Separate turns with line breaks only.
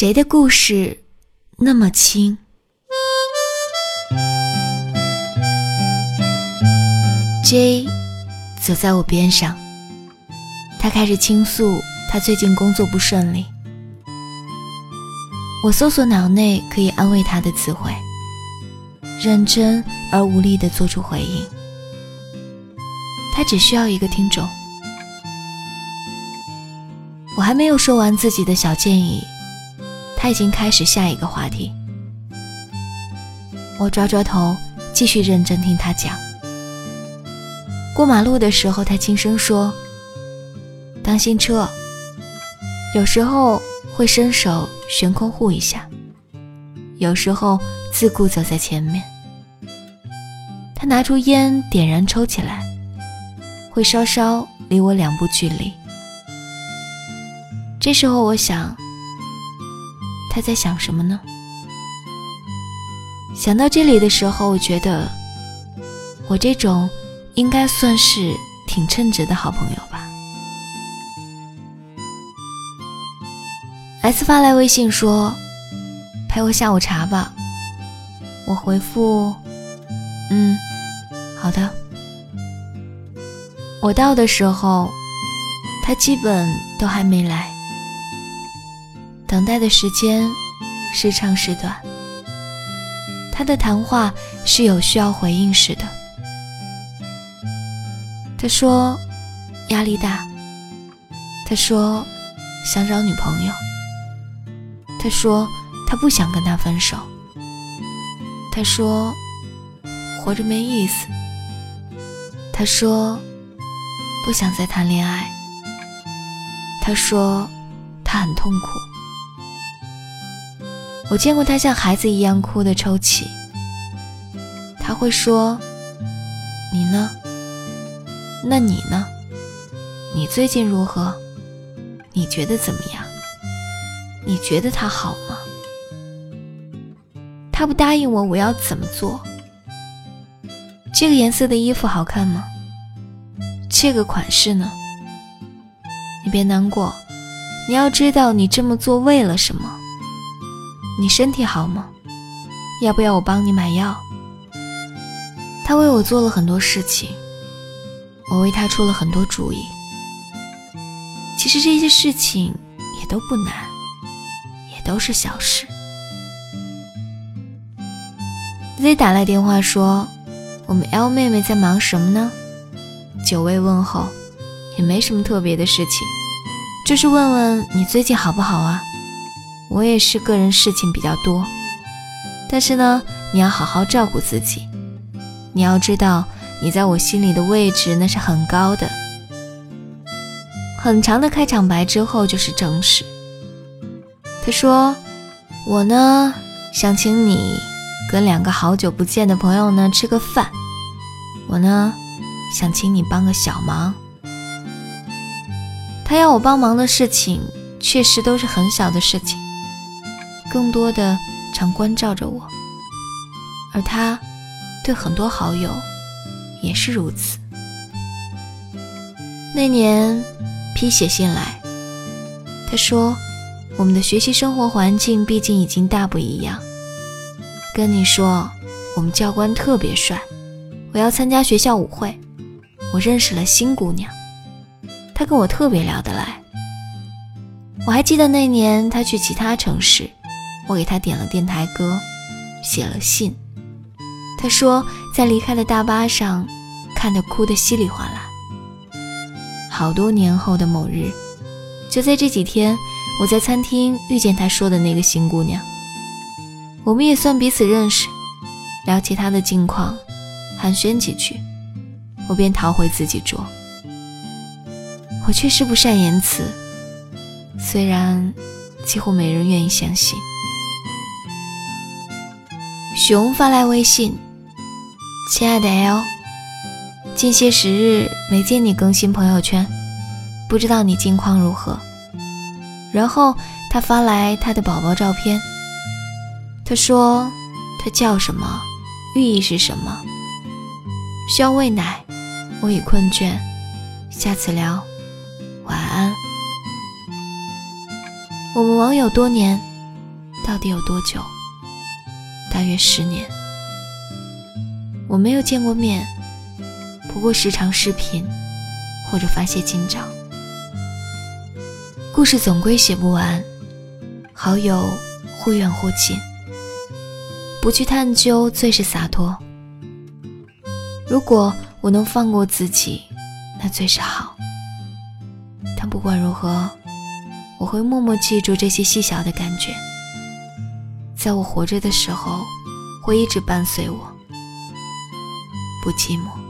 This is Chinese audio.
谁的故事那么轻？J 走在我边上，他开始倾诉他最近工作不顺利。我搜索脑内可以安慰他的词汇，认真而无力地做出回应。他只需要一个听众。我还没有说完自己的小建议，他已经开始下一个话题。我抓抓头，继续认真听他讲。过马路的时候，他轻声说：“当心车。”有时候会伸手悬空护一下，有时候自顾走在前面。他拿出烟，点燃抽起来，会稍稍离我两步距离。这时候，我想，他在想什么呢？想到这里的时候，我觉得，我这种应该算是挺称职的好朋友吧。S 发来微信说：“陪我下午茶吧。”我回复：“嗯，好的。”我到的时候，他基本都还没来。等待的时间时长时短，他的谈话是有需要回应时的。他说压力大，他说想找女朋友，他说他不想跟他分手，他说活着没意思，他说不想再谈恋爱，他说他很痛苦。我见过他像孩子一样哭的抽泣。他会说：“你呢？那你呢？你最近如何？你觉得怎么样？你觉得他好吗？他不答应我，我要怎么做？这个颜色的衣服好看吗？这个款式呢？你别难过，你要知道你这么做为了什么。”你身体好吗？要不要我帮你买药？他为我做了很多事情，我为他出了很多主意。其实这些事情也都不难，也都是小事。Z 打来电话说：“我们 L 妹妹在忙什么呢？”久未问候，也没什么特别的事情，就是问问你最近好不好啊。我也是个人事情比较多，但是呢，你要好好照顾自己。你要知道，你在我心里的位置那是很高的。很长的开场白之后就是正事。他说：“我呢，想请你跟两个好久不见的朋友呢吃个饭。我呢，想请你帮个小忙。他要我帮忙的事情，确实都是很小的事情。”更多的常关照着我，而他对很多好友也是如此。那年批写信来，他说：“我们的学习生活环境毕竟已经大不一样。跟你说，我们教官特别帅，我要参加学校舞会，我认识了新姑娘，她跟我特别聊得来。我还记得那年他去其他城市。”我给他点了电台歌，写了信。他说在离开的大巴上，看得哭得稀里哗啦。好多年后的某日，就在这几天，我在餐厅遇见他说的那个新姑娘。我们也算彼此认识，聊起他的近况，寒暄几句，我便逃回自己桌。我确实不善言辞，虽然几乎没人愿意相信。熊发来微信：“亲爱的 L，近些时日没见你更新朋友圈，不知道你近况如何。”然后他发来他的宝宝照片。他说：“他叫什么？寓意是什么？需要喂奶。我已困倦，下次聊，晚安。”我们网友多年，到底有多久？大约十年。我没有见过面，不过时常视频或者发些近照。故事总归写不完，好友忽远忽近，不去探究最是洒脱。如果我能放过自己，那最是好。但不管如何，我会默默记住这些细小的感觉，在我活着的时候，会一直伴随我，不寂寞。